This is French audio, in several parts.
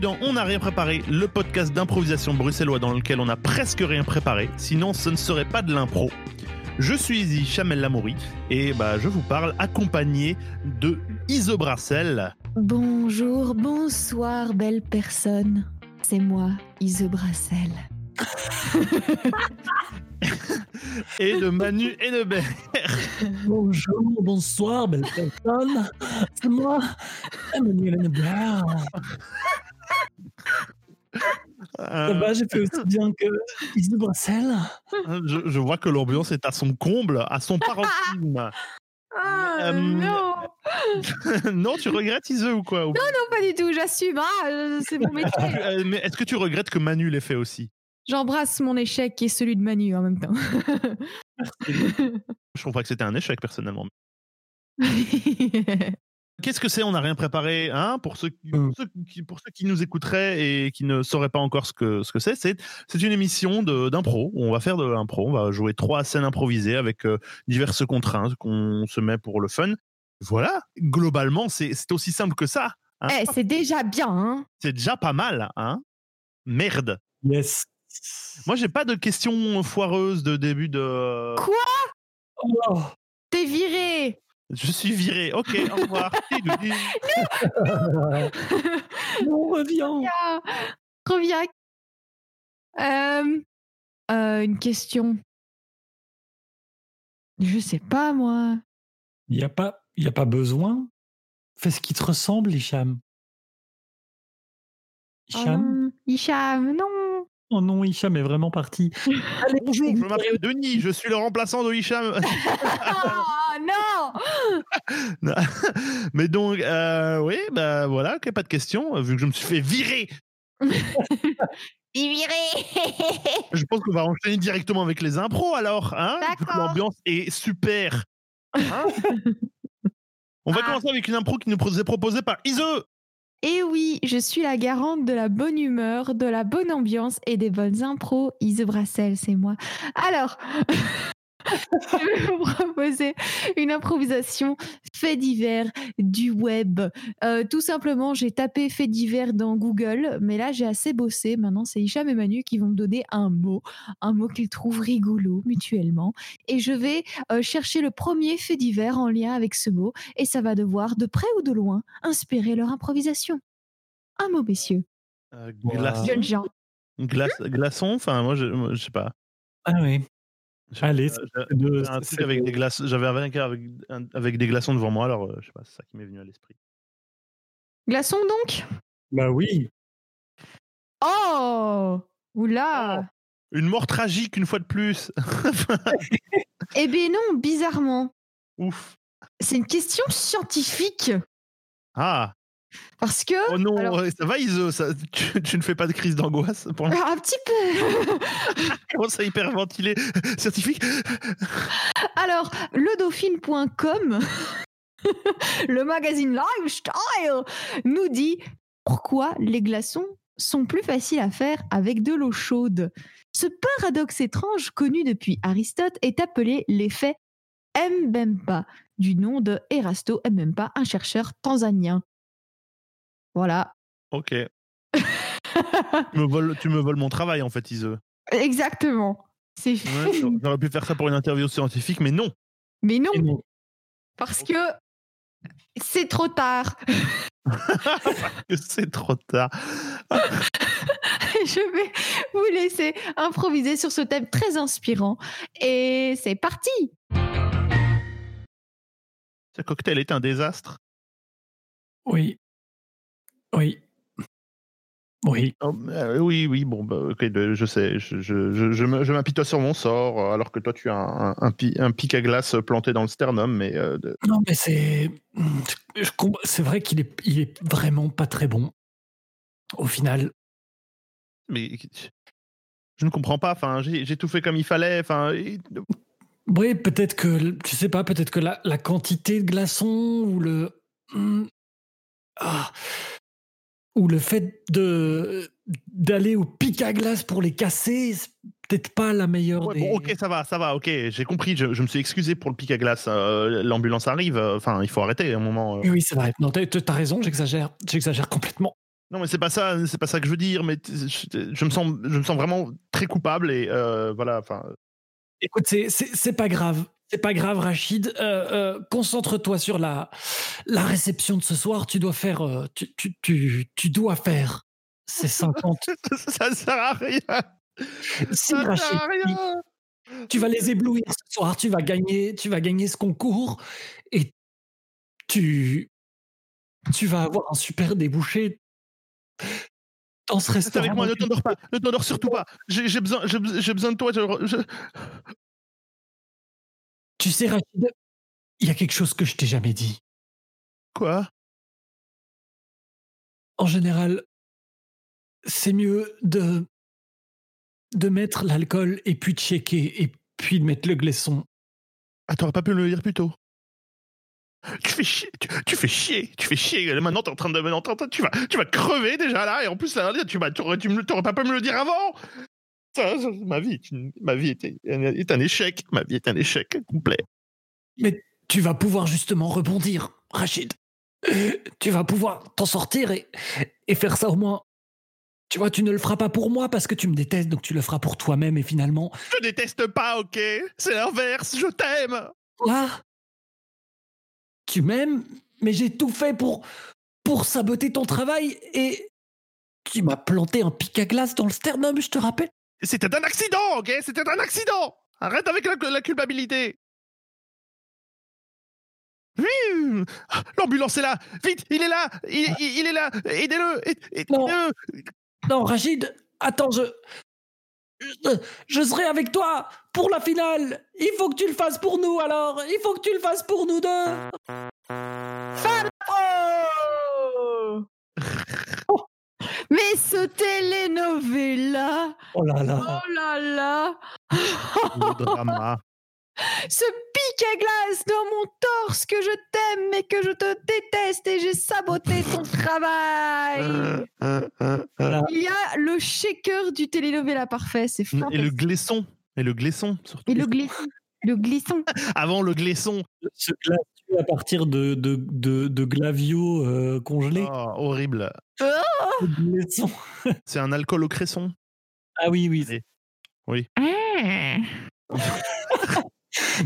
bienvenue dans On n'a rien préparé, le podcast d'improvisation bruxellois dans lequel on n'a presque rien préparé, sinon ce ne serait pas de l'impro. Je suis Izzy Chamel Lamouri et bah, je vous parle accompagné de Ise Brassel Bonjour, bonsoir, belle personne. C'est moi, Ise Brassel. et de Manu Hennebert. Bonjour, bonsoir, belle personne. C'est moi, Emmanuel Hennebert. Euh, Bah, j'ai fait aussi bien que Ise Brassel. je, je vois que l'ambiance est à son comble, à son paroxysme. Ah Euh, non, non, tu regrettes Ise ou quoi Ou- non, pas du tout, j'assume, hein, euh, c'est mon métier. Euh, Mais est-ce que tu regrettes que Manu l'ait fait aussi? J'embrasse mon échec et celui de Manu en même temps. Je trouve pas que c'était un échec personnellement. Qu'est-ce que c'est? On n'a rien préparé, hein Pour ceux, qui, Mm. pour ceux qui- pour ceux qui nous écouteraient et qui ne sauraient pas encore ce que ce que c'est, c'est c'est une émission de- d'impro. où On va faire de l'impro. On va jouer trois scènes improvisées avec euh, diverses contraintes qu'on se met pour le fun. Voilà. Globalement, c'est c'est aussi simple que ça. hein. Eh, c'est déjà bien, hein. C'est déjà pas mal, hein Merde. Yes. Moi, j'ai pas de questions foireuses de début de. Quoi? Oh, T'es viré Je suis viré. Ok, au revoir. on revient. Ah, Reviens. Euh, euh, une question. Je sais pas, moi. Il n'y a, pas- y a pas besoin. Fais ce qui te ressemble, Hicham. Oh Hicham non, Hicham, non. Oh non, Hicham est vraiment parti. Allez, Bonjour, je m'appelle Denis, je suis le remplaçant de Hicham. Non Mais donc, euh, oui, bah voilà, ok, pas de question. Vu que je me suis fait virer, viré je pense qu'on va enchaîner directement avec les impros alors. Hein vu que D'accord. L'ambiance est super. Hein On va Ah. commencer avec une impro qui nous est proposée par Ise. Et Eh oui, je suis la garante de la bonne humeur, de la bonne ambiance et des bonnes impros. Ise Brassel, c'est moi. Alors, je vais vous proposer une improvisation fait divers du web. Euh, tout simplement, j'ai tapé fait divers dans Google, mais là, j'ai assez bossé. Maintenant, c'est Hicham et Manu qui vont me donner un mot, un mot qu'ils trouvent rigolo mutuellement. Et je vais euh, chercher le premier fait divers en lien avec ce mot et ça va devoir, de près ou de loin, inspirer leur improvisation. Un mot, messieurs. Euh, glaçon, gens. glace- glaçon, enfin moi je, moi, je sais pas. Ah oui. Allez, de- un truc avec de- des glaces. J'avais un avec, des glaçons devant moi, alors euh, je sais pas, c'est ça qui m'est venu à l'esprit. Glaçon, donc? Bah oui. Oh Oula Une mort tragique une fois de plus. Eh ben non, bizarrement. Ouf. C'est une question scientifique. Ah. Parce que... Oh non, Alors- ça va Ise, ça, tu, tu ne fais pas de crise d'angoisse pour l'instant Un petit peu. Comment ça hyperventilé Scientifique Alors, ledauphine.com, le magazine Lifestyle, nous dit pourquoi les glaçons sont plus faciles à faire avec de l'eau chaude. Ce paradoxe étrange connu depuis Aristote est appelé l'effet Mbemba, du nom de Erasto Mbemba, un chercheur tanzanien. Voilà. Ok. tu, me voles, tu me voles mon travail en fait, Ise. Exactement. C'est Ouais, J'aurais pu faire ça pour une interview scientifique, mais non. Mais non, parce que c'est trop tard. C'est trop tard. Je vais vous laisser improviser sur ce thème très inspirant. Et c'est parti Ce cocktail est un désastre. Oui. Oui. Oui. Oh, euh, oui, oui, bon, bah, bah, je sais, je, je, je, je m'apitoie sur mon sort, euh, alors que toi tu as un, un, un pic à glace planté dans le sternum, mais euh, de- Non, mais c'est. C'est vrai qu'il est, il est vraiment pas très bon. Au final. mais je ne comprends pas. Enfin, j'ai tout fait comme il fallait. Enfin, et- Oui, peut-être que. Je sais pas, peut-être que la, la quantité de glaçons ou le. Hmm, ah, ou le fait de d'aller au pic à glace pour les casser, c'est peut-être pas la meilleure Ouais, des. bon, ok, ça va, ça va, ok, j'ai compris. Je, je me suis excusé pour le pic à glace. euh, L'ambulance arrive. euh, Enfin, il faut arrêter à un moment. euh. Oui, c'est vrai. Non, t'as raison, j'exagère, j'exagère complètement. Non, mais c'est pas ça, c'est pas ça que je veux dire. Mais je, je me sens, je me sens vraiment très coupable et euh, voilà. Enfin, Écoute, c'est- c'est c'est pas grave. C'est pas grave, Rachid. Euh, euh, Concentre-toi sur la, la réception de ce soir. Tu dois faire. euh, tu, tu, tu, tu dois faire ces 50. ça sert à rien. si, Ça Rachid, sert à rien. tu vas les éblouir ce soir. Tu vas gagner, tu vas gagner ce concours et tu, tu vas avoir un super débouché dans ce restaurant. avec moi, ne t'endors pas, ne t'endors surtout pas. J'ai besoin, besoin de toi. je- Tu sais, Rachid, il y a quelque chose que je t'ai jamais dit. Quoi? En général, c'est mieux de de mettre l'alcool et puis de checker et puis de mettre le glaçon. Ah, t'aurais pas pu me le dire plus tôt. Tu fais chier, tu, tu fais chier, tu fais chier. Maintenant, t'es en train de, maintenant, tu vas, tu vas crever déjà là, et en plus là, tu vas, tu tu t'aurais pas pu me le dire avant. Ma vie, est une- ma vie est un échec. Ma vie est un échec complet. Mais tu vas pouvoir justement rebondir, Rachid. Tu vas pouvoir t'en sortir et, et faire ça au moins. Tu vois, tu ne le feras pas pour moi parce que tu me détestes, donc tu le feras pour toi-même et finalement. Je déteste pas, ok? C'est l'inverse. Je t'aime. Toi, tu m'aimes, mais j'ai tout fait pour, pour saboter ton travail et tu m'as planté un pic à glace dans le sternum, je te rappelle. C'était un accident, ok? C'était un accident. Arrête avec la, culpabilité. Oui, l'ambulance est là. Vite, il est là. Il, est là. Aidez-le. aide- Non. Rachid, attends, je. Je serai avec toi pour la finale. Il faut que tu le fasses pour nous alors. Il faut que tu le fasses pour nous deux. Ce telenovela Oh là là. Oh là là Le drama. Ce pic à glace dans mon torse que je t'aime mais que je te déteste et j'ai saboté ton travail Voilà. Il y a le shaker du telenovela parfait, c'est Et le glaçon. Et le glaçon, surtout. Et le glisson. Le glisson. Avant le glaçon. Ce glaçu à partir de, de, de, de glavio euh, congelé. Oh, horrible. Glaçon. C'est un alcool au cresson? Ah oui, oui. Ah.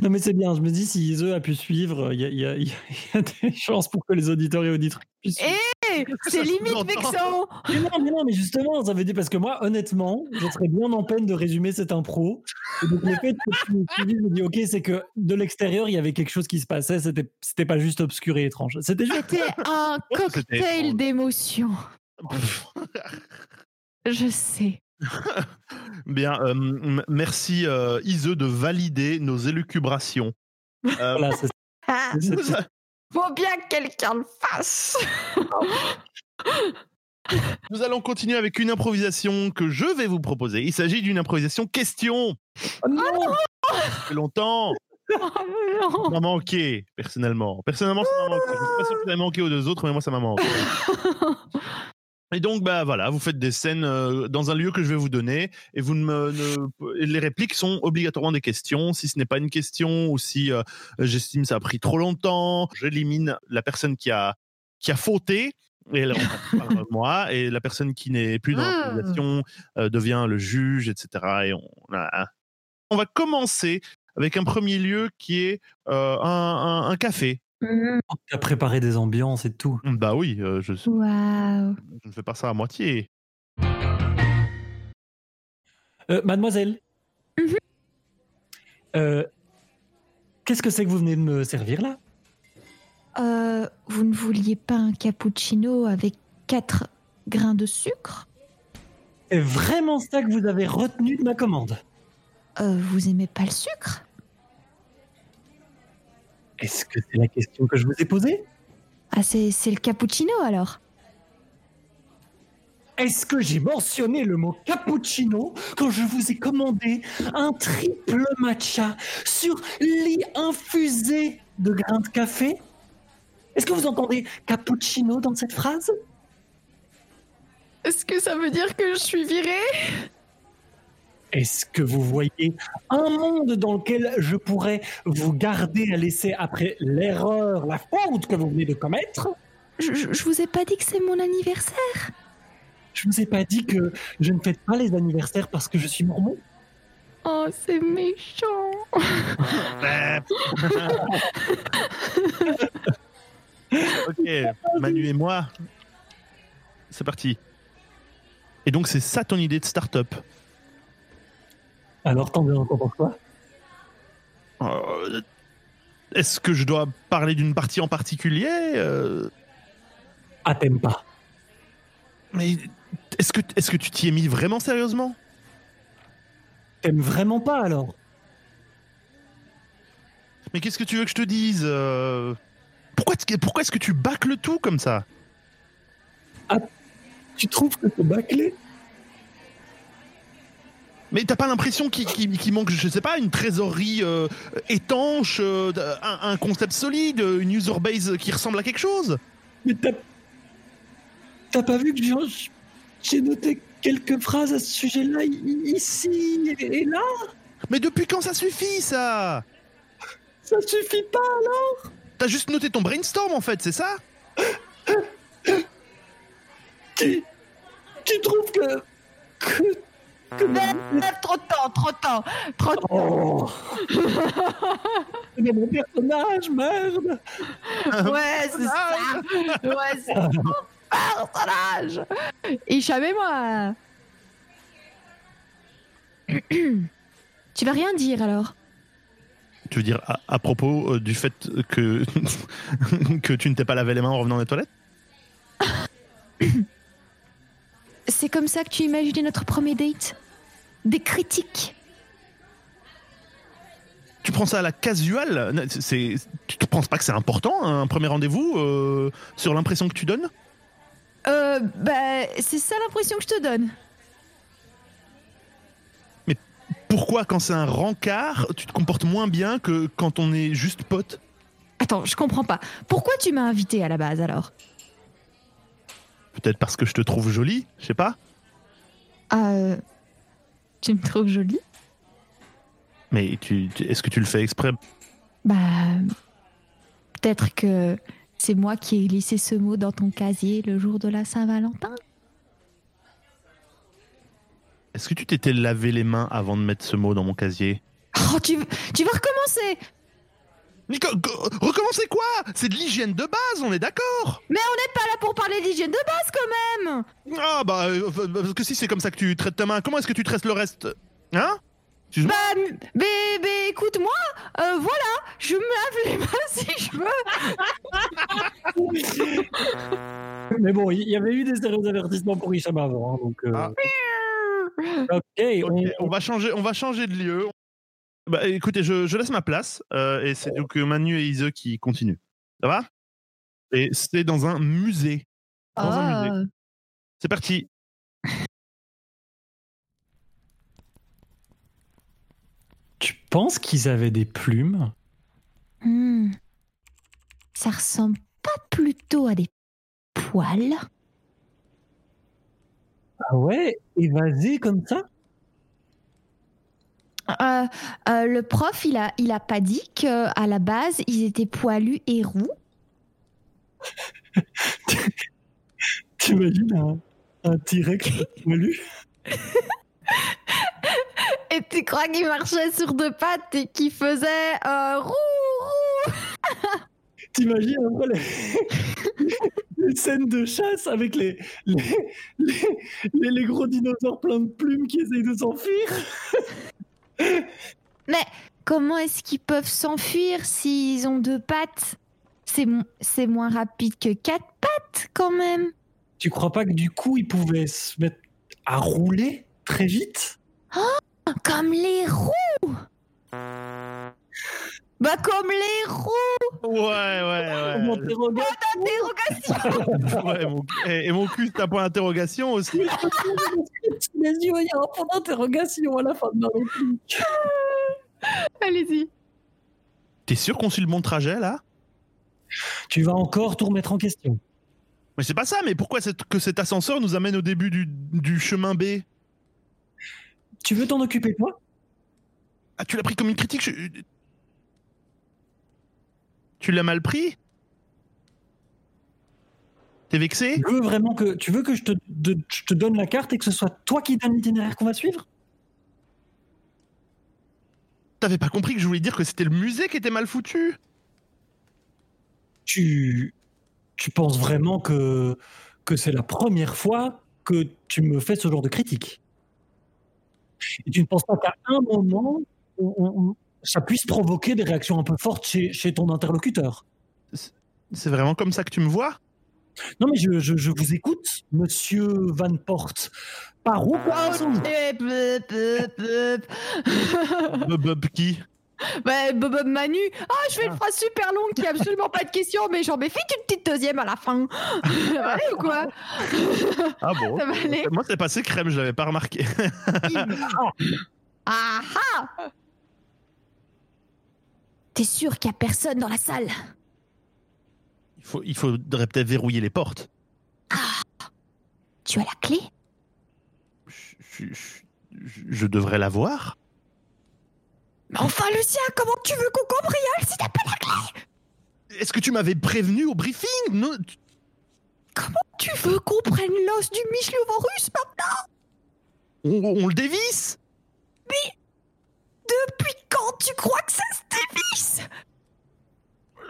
Non, mais c'est bien. Je me dis, si Ise a pu suivre, il y a, y y des chances pour que les auditeurs et auditrices puissent suivre. Eh, c'est limite vexant Mais non, mais non, mais justement, ça veut dire parce que moi, honnêtement, je serais bien en peine de résumer cette impro. Et donc, le fait que tu me suivis, je me dis, ok, c'est que de l'extérieur, il y avait quelque chose qui se passait. C'était, c'était pas juste obscur et étrange. C'était juste. C'était un cocktail d'émotions. Je sais. Bien, euh, merci euh, Ise de valider nos élucubrations. Euh, Voilà, c'est Ah, faut bien que quelqu'un le fasse. Nous allons continuer avec une improvisation que je vais vous proposer. Il s'agit d'une improvisation question. Oh non Ça fait longtemps. Oh non. Ça m'a manqué, personnellement. Personnellement, ça m'a manqué. Je ne suis pas que ça ait manqué aux deux autres, mais moi, ça m'a manqué. Et donc, bah voilà, vous faites des scènes euh, dans un lieu que je vais vous donner, et vous ne, me- ne- et les répliques sont obligatoirement des questions. Si ce n'est pas une question, ou si euh, j'estime ça a pris trop longtemps, j'élimine la personne qui a qui a fauté. Et elle par moi, et la personne qui n'est plus dans Ah. euh, devient le juge, etc. Et on, on va commencer avec un premier lieu qui est euh, un, un- un café. Mhm. Tu as préparé des ambiances et tout. Bah oui, euh, je, je Waouh. ne fais pas ça à moitié. Euh, mademoiselle. Euh, Qu'est-ce que c'est que vous venez de me servir là? Euh, vous ne vouliez pas un cappuccino avec 4 grains de sucre? C'est vraiment ça que vous avez retenu de ma commande? Euh, Vous aimez pas le sucre? Est-ce que c'est la question que je vous ai posée? Ah, c'est c'est le cappuccino alors. Est-ce que j'ai mentionné le mot cappuccino quand je vous ai commandé un triple matcha sur lit infusé de grains de café? Est-ce que vous entendez cappuccino dans cette phrase? Est-ce que ça veut dire que je suis virée? Est-ce que vous voyez un monde dans lequel je pourrais vous garder à laisser après l'erreur, la faute que vous venez de commettre? Je, je- je vous ai pas dit que c'est mon anniversaire Je vous ai pas dit que je ne fête pas les anniversaires parce que je suis mormon Oh, c'est méchant. ok, Manu et moi, c'est parti. Et donc c'est ça ton idée de start-up? Alors, t'en veux encore pourquoi Euh, Est-ce que je dois parler d'une partie en particulier Euh, Ah, t'aimes pas. Mais est-ce que, est que tu t'y es mis vraiment sérieusement? T'aimes vraiment pas alors? Mais qu'est-ce que tu veux que je te dise Euh, Pourquoi, est-ce que tu bâcles tout comme ça? Tu trouves que c'est bâclé? Mais t'as pas l'impression qu'il manque, je sais pas, une trésorerie euh, étanche, euh, un, un concept solide, une user base qui ressemble à quelque chose? Mais t'as. Pas vu que j'ai- noté quelques phrases à ce sujet-là, ici et là? Mais depuis quand ça suffit ça? Ça suffit pas alors T'as juste noté ton brainstorm en fait, c'est ça? Tu. Tu trouves que. que. Bref, trop de temps, trop de temps, trop de temps. Oh Mais mon personnage, merde Ouais, c'est ça. Ouais, c'est mon personnage. Hicham et moi. tu vas rien dire alors Tu veux dire à, à propos euh, du fait que, que tu ne t'es pas lavé les mains en revenant des toilettes? C'est comme ça que tu imaginais notre premier date? Des critiques Tu prends ça à la casual? C'est, Tu ne penses pas que c'est important un premier rendez-vous euh, sur l'impression que tu donnes? Euh, bah, c'est ça l'impression que je te donne. Pourquoi quand c'est un rencard, tu te comportes moins bien que quand on est juste pote? Attends, je comprends pas. Pourquoi tu m'as invité à la base alors? Peut-être parce que je te trouve jolie, je sais pas. Euh. Tu me trouves jolie. Mais tu, est-ce que tu le fais exprès? Bah. Peut-être que c'est moi qui ai glissé ce mot dans ton casier le jour de la Saint-Valentin. Est-ce que tu t'étais lavé les mains avant de mettre ce mot dans mon casier? Oh, tu, tu vas recommencer Mais co- co- recommencer quoi? C'est de l'hygiène de base, on est d'accord Mais on n'est pas là pour parler d'hygiène de base quand même Ah bah, euh, euh, parce que si c'est comme ça que tu traites ta main, comment est-ce que tu traites le reste? Hein? Bah, m- mais, mais écoute-moi, euh, voilà, je me lave les mains si je veux. Mais bon, il y avait eu des sérieux avertissements pour Hicham avant, hein, donc. euh, Ah. Ok, Ok, on, on va changer, on va changer de lieu. Bah écoutez, je, je laisse ma place euh, et c'est donc euh, Manu et Ise qui continuent. Ça va? Et c'est dans un musée. Dans un musée. C'est parti. Tu penses qu'ils avaient des plumes? Hmm. Ça ressemble pas plutôt à des poils? Ah ouais? Évasés comme ça? Euh, euh, Le prof, il a, il a pas dit que à la base ils étaient poilus et roux. T'imagines un, un T-Rex poilu? Et tu crois qu'il marchait sur deux pattes et qu'il faisait euh, roux, roux? T'imagines après les... les scènes de chasse avec les, les, les, les- les gros dinosaures pleins de plumes qui essayent de s'enfuir? Comment est-ce qu'ils peuvent s'enfuir s'ils ont deux pattes? C'est mo- c'est moins rapide que quatre pattes quand même. Tu crois pas que du coup ils pouvaient se mettre à rouler très vite? Comme les roues Bah comme les roues Ouais, ouais, Mon ouais. interrogateur, D'interrogation ouais mon, et, et mon cul, c'est un point d'interrogation aussi. les yeux, il y a un point d'interrogation à la fin de ma réplique. Allez-y. T'es sûr qu'on suit le bon trajet là? Tu vas encore tout remettre en question. Mais c'est pas ça, mais pourquoi cette- que cet ascenseur nous amène au début du, du chemin B? Tu veux t'en occuper toi? Ah, tu l'as pris comme une critique je- Tu l'as mal pris? T'es vexé? Tu veux vraiment que tu veux que je te, de- je te donne la carte et que ce soit toi qui donne l'itinéraire qu'on va suivre? T'avais pas compris que je voulais dire que c'était le musée qui était mal foutu? Tu tu penses vraiment que que c'est la première fois que tu me fais ce genre de critique? Et tu ne penses pas qu'à un moment on- on- on- ça puisse provoquer des réactions un peu fortes chez, chez ton interlocuteur C'est vraiment comme ça que tu me vois? Non mais je, je, je vous écoute, Monsieur Van Porte. Par où bleu. Bob Bob qui? Bah, Bob Bob Manu. Ah, je fais une phrase super longue qui a absolument pas de question, mais j'en mets vite une petite deuxième à la fin. Ça va aller ou quoi? Ah bon Ça va aller. Moi, c'est passé crème, je l'avais pas remarqué. Ah ah T'es sûr qu'il y a personne dans la salle? Il, faut, il faudrait peut-être verrouiller les portes. Tu as la clé? Je, je- je- je devrais la voir. Mais enfin, Lucien, comment tu veux qu'on cambriole si t'as pas la clé? Est-ce que tu m'avais prévenu au briefing? Non, tu- Tu veux qu'on prenne l'os du Michlovorus maintenant? On, on le dévisse? Depuis quand tu crois que ça se dévisse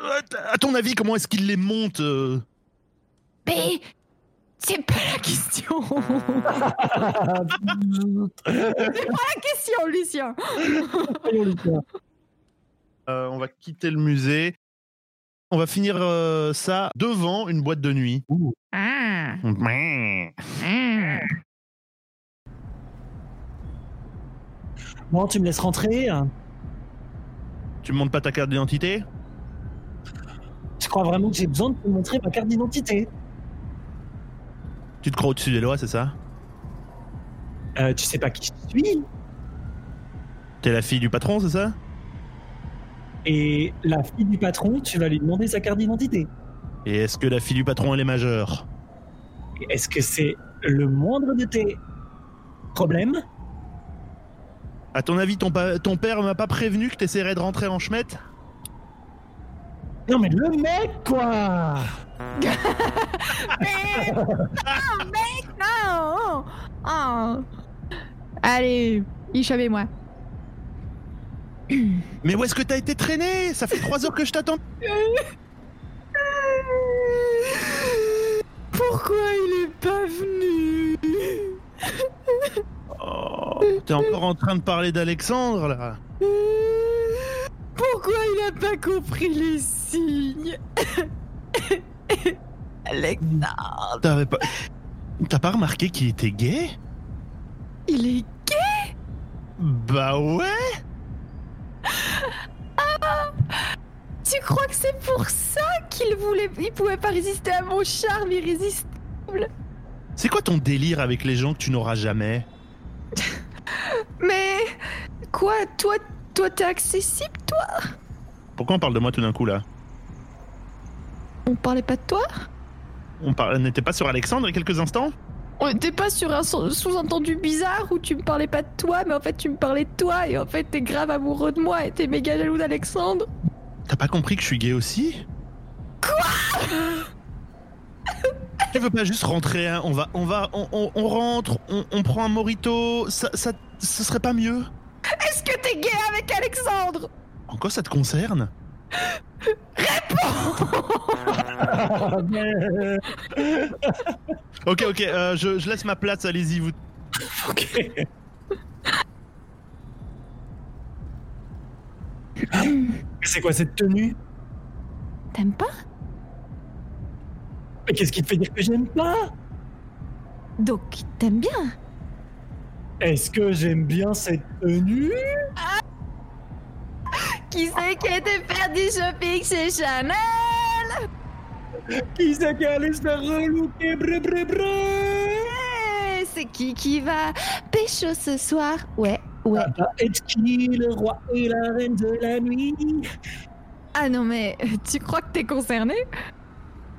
Euh, À ton avis, comment est-ce qu'il les monte euh Mais c'est pas la question. la question, Lucien. Euh, On va quitter le musée. On va finir euh, ça devant une boîte de nuit. Ah, Mouah. ah. Bon, tu me laisses rentrer. Tu me montres pas ta carte d'identité? Tu crois vraiment que j'ai besoin de te montrer ma carte d'identité? Tu te crois au-dessus des lois, c'est ça? Euh, Tu sais pas qui je suis? T'es la fille du patron, c'est ça? Et la fille du patron, tu vas lui demander sa carte d'identité. Et est-ce que la fille du patron, elle est majeure? Est-ce que c'est le moindre de tes problèmes? À ton avis, ton, pa- ton père m'a pas prévenu que t'essaierais de rentrer en chemette Non mais le mec quoi Mais non, mec, non. Oh. Allez, et moi. Mais où est-ce que t'as été traîné? Ça fait trois heures que je t'attends. Pourquoi il est pas venu Oh, T'es encore en train de parler d'Alexandre, là. Pourquoi il a pas compris les signes Alexandre, T'avais pas... T'as pas remarqué qu'il était gay? Il est Bah ouais. Tu crois que c'est pour ça qu'il voulait, il pouvait pas résister à mon charme irrésistible? C'est quoi ton délire avec les gens que tu n'auras jamais? Mais quoi, toi, toi t'es accessible, toi? Pourquoi on parle de moi tout d'un coup, là? On parlait pas de toi? On par- n'était pas sur Alexandre il y a quelques instants? On était pas sur un sous- sous-entendu bizarre où tu me parlais pas de toi, mais en fait tu me parlais de toi et en fait t'es grave amoureux de moi et t'es méga jaloux d'Alexandre. T'as pas compris que je suis gay aussi? Quoi? Tu veux pas juste rentrer hein. On va, on va, on, on- on rentre, on, on prend un morito, ça, ça, ce serait pas mieux Est-ce que t'es gay avec Alexandre? En quoi ça te concerne? Ok, ok, euh, je, je laisse ma place, allez-y, vous. Ok. C'est quoi cette tenue? T'aimes pas? Mais qu'est-ce qui te fait dire que j'aime pas? Donc t'aimes bien? Est-ce que j'aime bien cette tenue? Qui c'est qui a été faire du shopping chez Chanel? Qui c'est qui allait se relooker? Bré bré bré C'est qui qui va pécho ce soir? Ouais, ouais. Ah bah, qui le roi et la reine de la nuit? Ah non mais euh, tu crois que t'es concerné?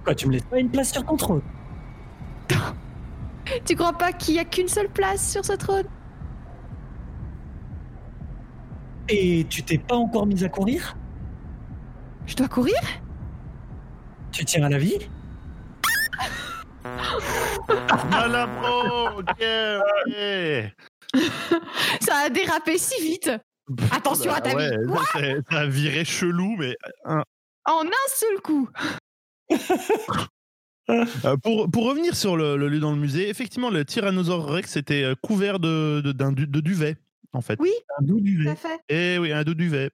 Quoi, tu me laisses pas une place sur ton trône Tu crois pas qu'il y a qu'une seule place sur ce trône? Et tu t'es pas encore mise à courir? Je dois courir? Tu tiens à la vie? Pro. Ça a dérapé si vite. Attention à ta ouais, vie. Ça a viré chelou, mais un- En un seul coup. Euh, pour, pour revenir sur le, le lieu dans le musée, effectivement, le Tyrannosaure Rex était euh, couvert de, de, d'un du- de duvet, en fait. Oui. Un doux Tout duvet. à fait. Eh oui, un dos duvet.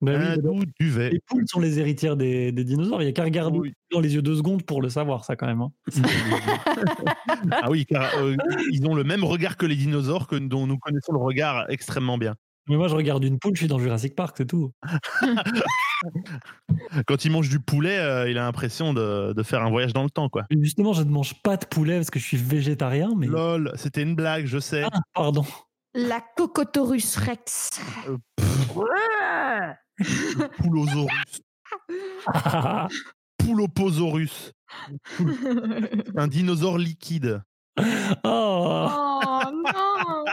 Bah un dos duvet. les poules sont les héritières des, des dinosaures. Il n'y a qu'à regarder Oui. dans les yeux deux secondes pour le savoir, ça, quand même. hein. ah oui, car euh, ils ont le même regard que les dinosaures, que, dont nous connaissons le regard extrêmement bien. Mais moi, je regarde une poule, je suis dans Jurassic Park, c'est tout. Quand il mange du poulet, euh, il a l'impression de, de faire un voyage dans le temps, quoi. Justement, je ne mange pas de poulet parce que je suis végétarien, mais. Lol, c'était une blague, je sais. Ah, pardon. La Cocotorus Rex. Poulosaurus. Pouloposaurus. Un dinosaure liquide. oh, Oh non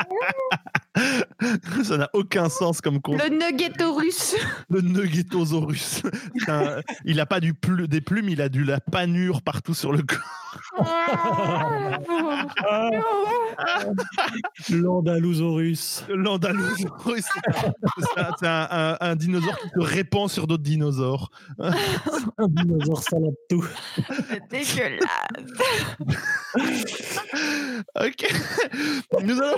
Ça n'a aucun sens comme concept. Le Nuggetosaurus. Le Nuggetosaurus. Un- il a pas du des plumes, il a du la panure partout sur le corps. L'Andalosaurus. L'Andalosaurus. C'est un, un- dinosaure qui se répand sur d'autres dinosaures. Un dinosaure salade tout. C'est dégueulasse. Ok. Nous allons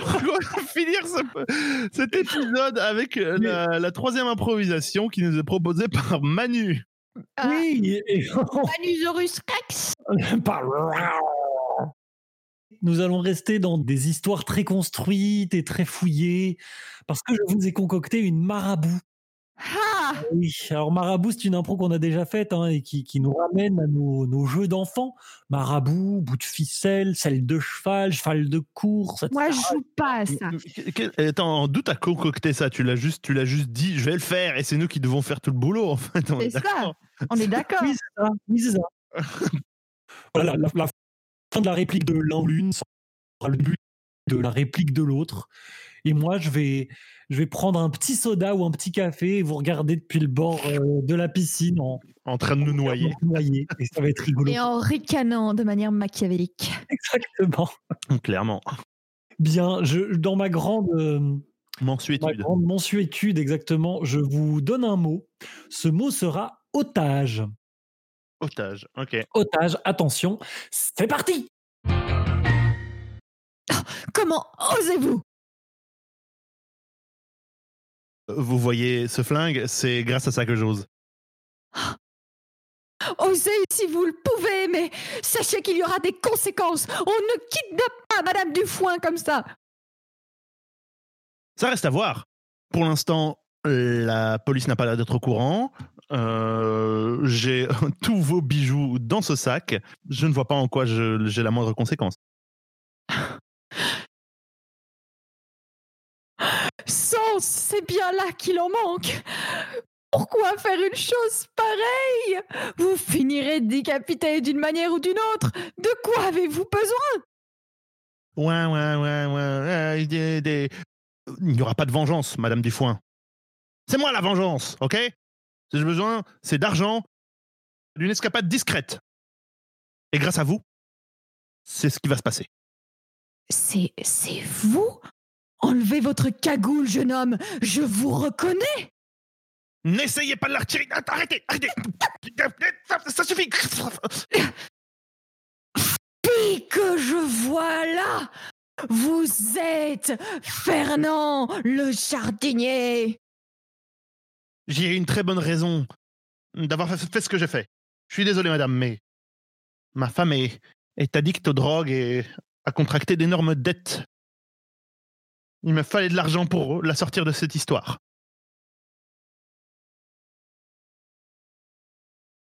finir ce- cet épisode avec la, la troisième improvisation qui nous est proposée par Manu. Ah. Oui, Manusaurus Rex. Nous allons rester dans des histoires très construites et très fouillées parce que je vous ai concocté une marabout. Ah Oui, alors Marabout, c'est une impro qu'on a déjà faite hein, et qui, qui nous ramène à nos, nos jeux d'enfants. Marabout, bout de ficelle, selle de cheval, cheval de course. etc. Moi, je joue pas à ça. Que- que- Attends, d'où t'as concocté ça Tu l'as juste, tu l'as juste dit, je vais le faire, et c'est nous qui devons faire tout le boulot. En fait, on est C'est ça. d'accord. On est d'accord. Oui, c'est ça. Oui, c'est ça. voilà, la, la fin de la réplique de l'un ou l'une sera le but de la réplique de l'autre. Et moi, je vais, je vais prendre un petit soda ou un petit café et vous regarder depuis le bord euh, de la piscine en, En train de nous noyer. noyer. Et ça va être rigolo. Et en ricanant de manière machiavélique. Exactement. Clairement. Bien, je, dans ma grande, euh, ma Mensuétude. grande mensuétude, exactement, je vous donne un mot. Ce mot sera otage. Otage. Ok. Otage, attention, c'est parti Comment osez-vous? Vous voyez ce flingue, c'est grâce à ça que j'ose. Osez si vous le pouvez, mais sachez qu'il y aura des conséquences. On ne kidnappe pas Madame Dufoin comme ça. Ça reste à voir. Pour l'instant, la police n'a pas l'air d'être au courant. Euh, j'ai tous vos bijoux dans ce sac. Je ne vois pas en quoi j'ai la moindre conséquence. Sens, c'est bien là qu'il en manque. Pourquoi faire une chose pareille? Vous finirez décapité d'une manière ou d'une autre. De quoi avez-vous besoin? Ouais, ouais, ouais, ouais. euh, des- des- Il n'y aura pas de vengeance, Madame Dufoin. C'est moi la vengeance, ok? Si j'ai besoin, c'est d'argent, d'une escapade discrète. Et grâce à vous, c'est ce qui va se passer. C'est c'est vous? Enlevez votre cagoule, jeune homme. Je vous reconnais. N'essayez pas de la retirer. Arrêtez, arrêtez. Ça, suffit. Puis que je vois là, vous êtes Fernand le jardinier. J'ai une très bonne raison d'avoir fait fait ce que j'ai fait. Je suis désolé, madame, mais ma femme est, est addicte aux drogues et a contracté d'énormes dettes. Il me fallait de l'argent pour la sortir de cette histoire.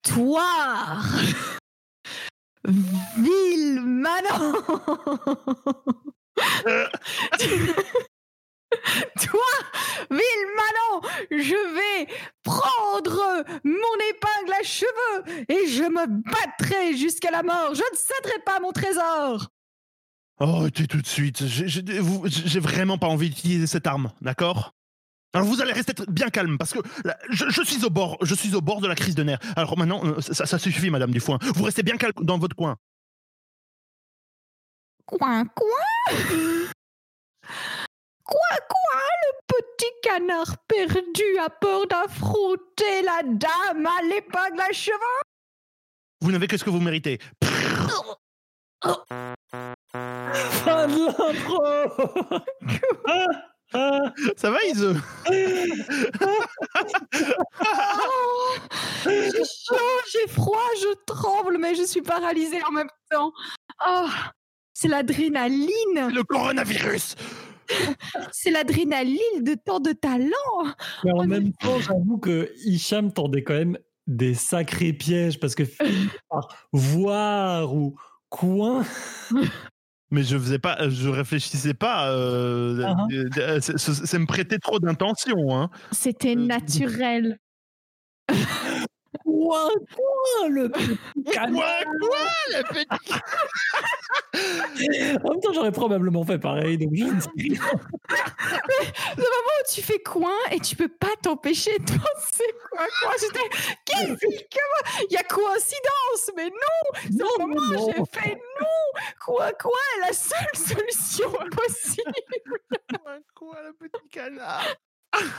Toi, vil manant. Toi, vil manant, je vais prendre mon épingle à cheveux et je me battrai jusqu'à la mort. Je ne céderai pas mon trésor. Oh, arrêtez tout de suite. J'ai- vraiment pas envie d'utiliser cette arme, d'accord? Alors vous allez rester bien calme parce que là, je, je suis au bord, je suis au bord de la crise de nerfs. Alors maintenant, euh, ça, ça suffit, Madame Dufoin. Vous restez bien calme dans votre coin. Coin, coin? Quoi, quoi? Le petit canard perdu à peur d'affronter la dame à l'épingle à cheval Vous n'avez que ce que vous méritez. Fin de l'intro. Ça va, Ise Oh J'ai chaud, j'ai froid, je tremble, mais je suis paralysée en même temps. Oh, c'est l'adrénaline, Le coronavirus. C'est l'adrénaline de tant de talent. Mais en Oh, même temps, j'avoue que Hicham tendait quand même des sacrés pièges parce que finir par voir ou coin, Mais je faisais pas, je réfléchissais pas. Euh, Ah, euh, euh, ça me prêtait trop d'intention. Hein. C'était Euh, naturel. coin, coin, le petit canard? Quoi, quoi, le petit En même temps, j'aurais probablement fait pareil, donc je ne sais rien. Le moment où tu fais coin et tu peux pas t'empêcher de penser quoi, quoi. J'étais, qu'est-ce comment? Il y a coïncidence, mais non! C'est au moment où non. j'ai fait non! Quoi, quoi? La seule solution possible! Quoi, quoi, le petit canard?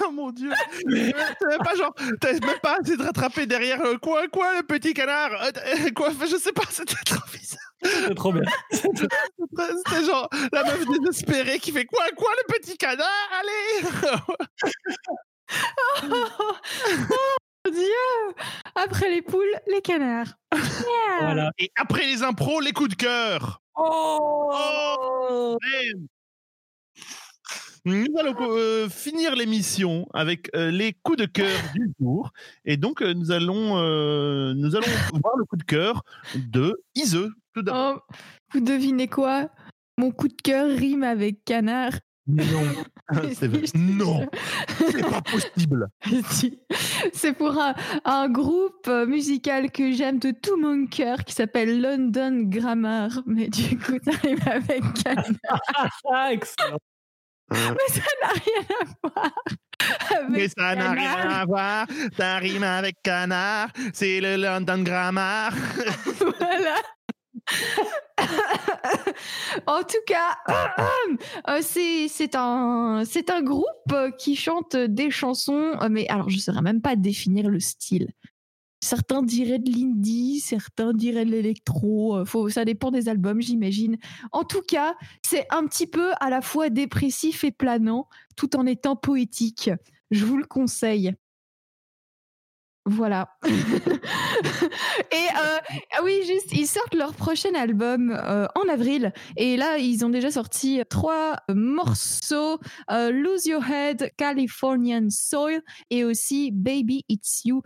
Ah mon dieu T'avais pas genre, t'avais même pas essayé de rattraper derrière euh, quoi, quoi, le petit canard? Euh, euh, Quoi, je sais pas, c'était trop bizarre. C'est trop bien. C'était genre la meuf désespérée qui fait quoi, quoi, le petit canard? Allez Oh mon Dieu Après les poules, les canards. Yeah. Voilà. Et après les impros, les coups de cœur Oh Bam Nous allons euh, finir l'émission avec euh, les coups de cœur du jour. Et donc, euh, nous, allons, euh, nous allons voir le coup de cœur de Ise. Tout d'abord. Oh, vous devinez quoi? Mon coup de cœur rime avec canard. Mais non. C'est vrai. Non, c'est pas possible. Si. C'est pour un, un groupe musical que j'aime de tout mon cœur qui s'appelle London Grammar. Mais du coup, ça rime avec canard. Ah, excellent. Mais ça n'a rien à voir. Avec Mais ça n'a rien à voir. Ça rime avec canard. C'est le London Grammar. Voilà. en tout cas, euh, c'est un, un groupe qui chante des chansons, euh, mais alors je ne saurais même pas définir le style. Certains diraient de l'indie, certains diraient de l'électro, euh, ça dépend des albums, j'imagine. En tout cas, c'est un petit peu à la fois dépressif et planant, tout en étant poétique. Je vous le conseille. Voilà. et euh, ah oui, juste, ils sortent leur prochain album euh, en avril. Et là, ils ont déjà sorti trois morceaux euh, Lose Your Head, Californian Soil et aussi Baby It's You.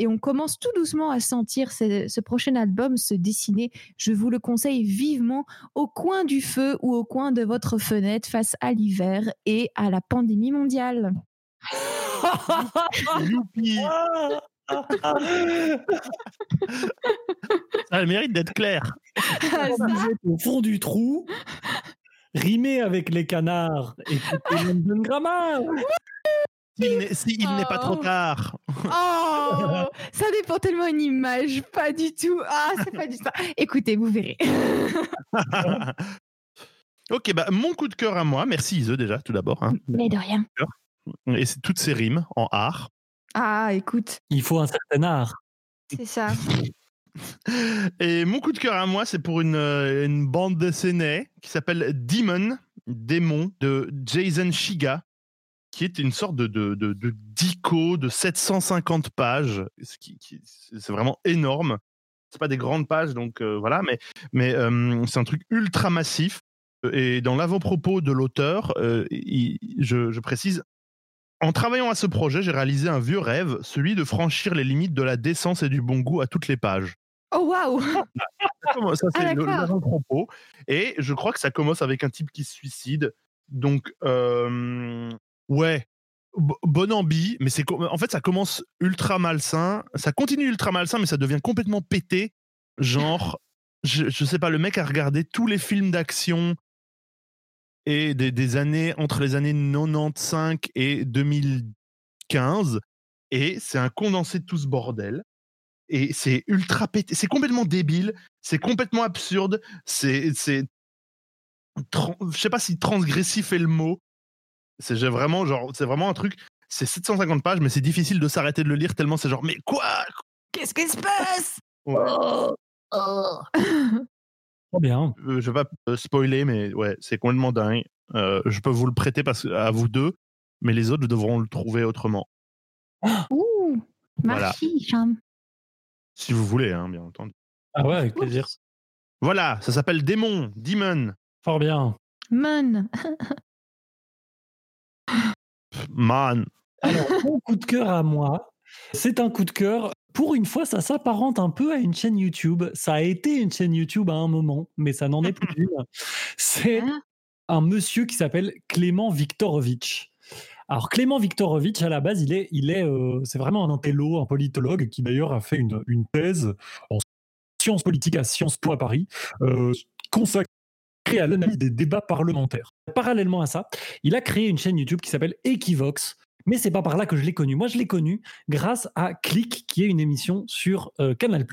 Et on commence tout doucement à sentir ce, ce prochain album se dessiner. Je vous le conseille vivement au coin du feu ou au coin de votre fenêtre face à l'hiver et à la pandémie mondiale. Youpi. Ça a le mérite d'être clair. Ah, au fond du trou, rimer avec les canards, écoutez London Grammar. S'il n'est s'il n'est pas trop Oh. tard. Oh, ça dépend tellement une image, pas du tout. Ah, c'est pas du tout. Écoutez, vous verrez. ok, bah, mon coup de cœur à moi. Merci Ise déjà, tout d'abord. hein. Mais de rien. Et c'est toutes ces rimes en art. Ah, écoute, Il faut un certain art. c'est ça. Et mon coup de cœur à moi, c'est pour une, euh, une bande dessinée qui s'appelle Demon, Démon, de Jason Shiga, qui est une sorte de, de, de, de dico de 750 pages. ce qui- qui- C'est vraiment énorme. C'est pas des grandes pages, donc euh, voilà, mais, mais euh, c'est un truc ultra massif. Et dans l'avant-propos de l'auteur, euh, je précise, en travaillant à ce projet, j'ai réalisé un vieux rêve, celui de franchir les limites de la décence et du bon goût à toutes les pages. Oh, waouh Ça, c'est Ah, le- d'accord. l'avant-propos. Et je crois que ça commence avec un type qui se suicide. Donc, euh, ouais, b- bon ambi, mais c'est en fait, ça commence ultra malsain. Ça continue ultra malsain, mais ça devient complètement pété. Genre, je, je sais pas, le mec a regardé tous les films d'action et des, des années entre les années 95 et 2015 et c'est un condensé de tout ce bordel et c'est ultra pété c'est complètement débile c'est complètement absurde c'est c'est je sais pas si transgressif est le mot. C'est vraiment genre, c'est vraiment un truc. C'est 750 pages, mais c'est difficile de s'arrêter de le lire tellement c'est genre, mais quoi? Qu'est-ce qui se passe? Ouais. Trop bien. Euh, Je vais pas euh, spoiler, mais ouais, c'est complètement dingue. Euh, je peux vous le prêter parce à vous deux, mais les autres devront le trouver autrement, Ouh, Voilà. Marchi, Cham. si vous voulez, hein, bien entendu. Ah ouais, avec plaisir. Voilà, ça s'appelle Démon, Demon, Fort bien. Man. Man. Alors, mon coup de cœur à moi, c'est un coup de cœur. Pour une fois, ça s'apparente un peu à une chaîne YouTube. Ça a été une chaîne YouTube à un moment, mais ça n'en est plus une. C'est Hein un monsieur qui s'appelle Clément Viktorovitch. Alors Clément Viktorovitch, à la base, il est, il est, euh, c'est vraiment un intello, un politologue qui d'ailleurs a fait une, une thèse en sciences politiques à Sciences Po à Paris, euh, consacrée à l'analyse des débats parlementaires. Parallèlement à ça, il a créé une chaîne YouTube qui s'appelle Equivox. Mais c'est pas par là que je l'ai connu. Moi, je l'ai connu grâce à Click, qui est une émission sur euh, Canal+,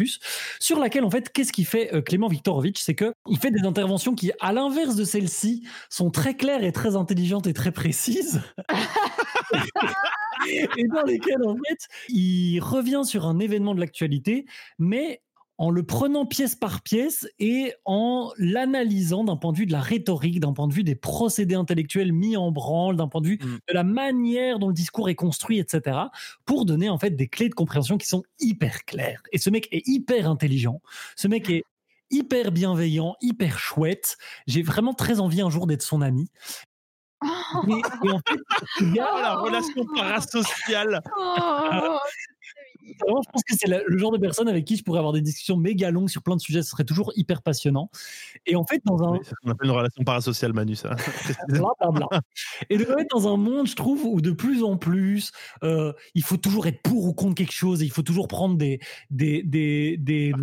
sur laquelle, en fait, qu'est-ce qu'il fait euh, Clément Viktorovitch? C'est que il fait des interventions qui, à l'inverse de celles-ci, sont très claires et très intelligentes et très précises. et dans lesquelles, en fait, il revient sur un événement de l'actualité, mais en le prenant pièce par pièce et en l'analysant d'un point de vue de la rhétorique, d'un point de vue des procédés intellectuels mis en branle, d'un point de vue Mm. de la manière dont le discours est construit, etc., pour donner en fait des clés de compréhension qui sont hyper claires. Et ce mec est hyper intelligent, ce mec est hyper bienveillant, hyper chouette. J'ai vraiment très envie un jour d'être son ami. Et, et en fait, il y a- Oh, la relation parasociale. Oh, Vraiment, je pense que c'est le genre de personne avec qui je pourrais avoir des discussions méga longues sur plein de sujets. Ce serait toujours hyper passionnant. Et en fait, dans un, Oui, qu'on appelle une relation parasociale, Manu, ça. blablabla. Et de être dans un monde, je trouve, où de plus en plus, euh, il faut toujours être pour ou contre quelque chose, et il faut toujours prendre des, des, des, des,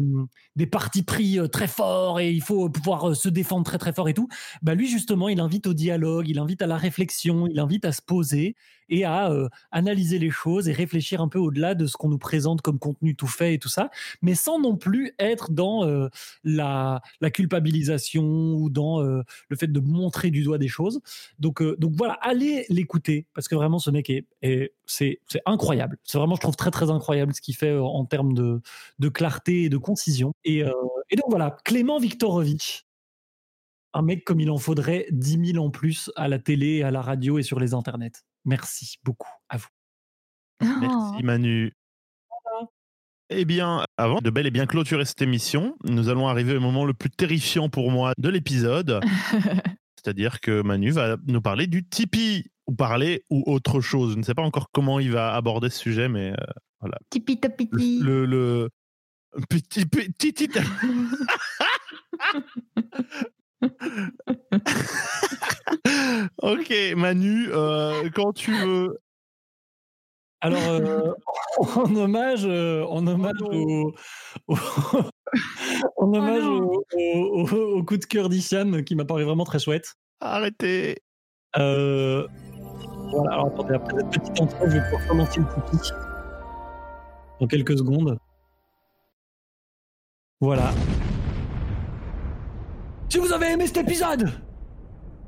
des partis pris euh, très forts, et il faut pouvoir euh, se défendre très très fort et tout. Bah lui, justement, il invite au dialogue, il invite à la réflexion, il invite à se poser et à euh, analyser les choses et réfléchir un peu au-delà de ce qu'on nous présente comme contenu tout fait et tout ça, mais sans non plus être dans euh, la, culpabilisation ou dans euh, le fait de montrer du doigt des choses. Donc, donc voilà, allez l'écouter parce que vraiment ce mec est, est- c'est, incroyable. C'est vraiment, je trouve très très incroyable ce qu'il fait en termes de, de clarté et de concision. Et, et donc voilà, Clément Viktorovitch, un mec comme il en faudrait 10 000 en plus à la télé, à la radio et sur les internets. Merci beaucoup à vous. Oh. Merci Manu. Eh bien, avant de bel et bien clôturer cette émission, nous allons arriver au moment le plus terrifiant pour moi de l'épisode. C'est-à-dire que Manu va nous parler du Tipeee, ou parler, ou autre chose. Je ne sais pas encore comment il va aborder ce sujet, mais euh, Tipi tapiti. le, le petit petit petit- Ok, Manu, euh, quand tu veux. Alors, euh, en hommage, euh, en hommage au, au- en hommage non. au, au- au- au coup de cœur d'Issam qui m'a paru vraiment très chouette. Arrêtez. Euh, voilà, alors attendez, après cette petite intro, je vais pouvoir commencer le Tipeee dans quelques secondes. Voilà. Si vous avez aimé cet épisode,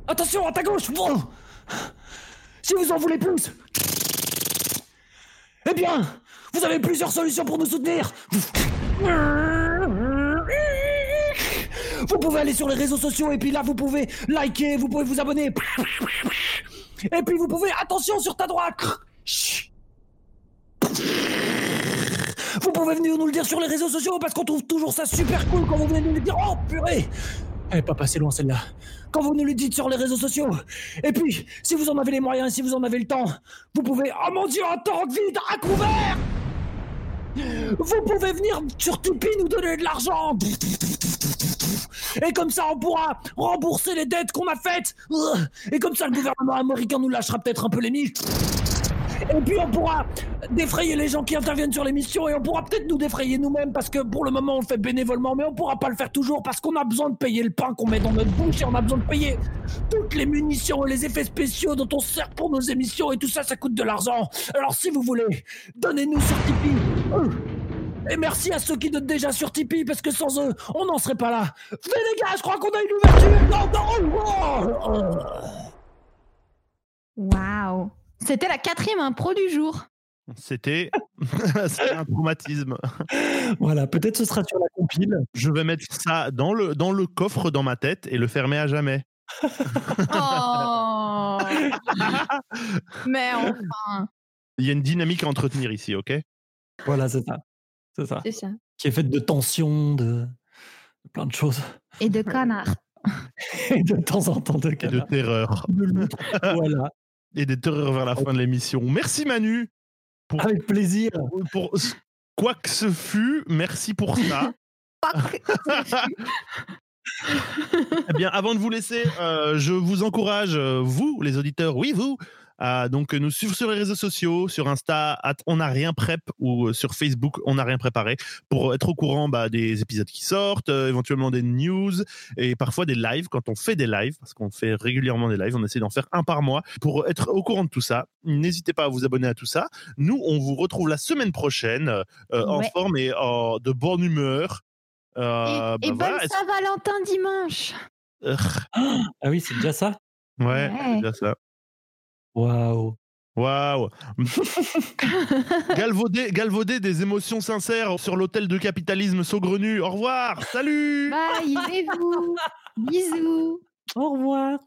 attention à ta gauche. bon. Si vous en voulez plus, eh bien, vous avez plusieurs solutions pour nous soutenir. Vous pouvez aller sur les réseaux sociaux et puis là vous pouvez liker, vous pouvez vous abonner. Et puis vous pouvez, attention sur ta droite. Vous pouvez venir nous le dire sur les réseaux sociaux parce qu'on trouve toujours ça super cool quand vous venez nous le dire. Oh purée Elle est pas passée loin celle-là. Quand vous nous le dites sur les réseaux sociaux. Et puis, si vous en avez les moyens, si vous en avez le temps, vous pouvez. Oh mon dieu, un tank vide à couvert Vous pouvez venir sur Tipeee nous donner de l'argent et comme ça, on pourra rembourser les dettes qu'on a faites. Et comme ça, le gouvernement américain nous lâchera peut-être un peu les miches. Et puis on pourra défrayer les gens qui interviennent sur l'émission et on pourra peut-être nous défrayer nous-mêmes parce que pour le moment on le fait bénévolement mais on pourra pas le faire toujours parce qu'on a besoin de payer le pain qu'on met dans notre bouche et on a besoin de payer toutes les munitions et les effets spéciaux dont on se sert pour nos émissions et tout ça ça coûte de l'argent. Alors si vous voulez, donnez-nous sur Tipeee. Euh, Et merci à ceux qui donnent déjà sur Tipeee, parce que sans eux, on n'en serait pas là. Venez les gars, je crois qu'on a une ouverture. Non, non, oh. Waouh C'était la quatrième impro du jour. C'était un traumatisme. Voilà, peut-être ce sera sur la compile. Je vais mettre ça dans le, dans le coffre dans ma tête et le fermer à jamais. Oh Mais enfin, Il y a une dynamique à entretenir ici, ok? Voilà, c'est ça. C'est ça. c'est ça. Qui est faite de tension, de de plein de choses. Et de connard. Et de temps en temps de Et de terreur. De loutre. voilà. Et des terreurs vers la fin de l'émission. Merci Manu Avec plaisir. pour quoi que ce fût. Merci pour ça. Eh bien, avant de vous laisser, euh, je vous encourage, euh, vous, les auditeurs, oui, vous, à donc nous suivre sur les réseaux sociaux, sur Insta, at on n'a rien prep ou euh, sur Facebook, on n'a rien préparé, pour être au courant bah, des épisodes qui sortent, euh, éventuellement des news et parfois des lives quand on fait des lives, parce qu'on fait régulièrement des lives, on essaie d'en faire un par mois pour être au courant de tout ça. N'hésitez pas à vous abonner à tout ça. Nous, on vous retrouve la semaine prochaine euh, en forme et en- de bonne humeur. Et, Euh, et bah, bonne voilà. Saint-Valentin dimanche. Euh, Ah oui, c'est déjà ça? Ouais, Ouais. c'est déjà ça. Waouh. Waouh. Galvauder, galvauder des émotions sincères sur l'autel du capitalisme saugrenu. Au revoir. Salut. Bye, aimez-vous. Bisous. Au revoir.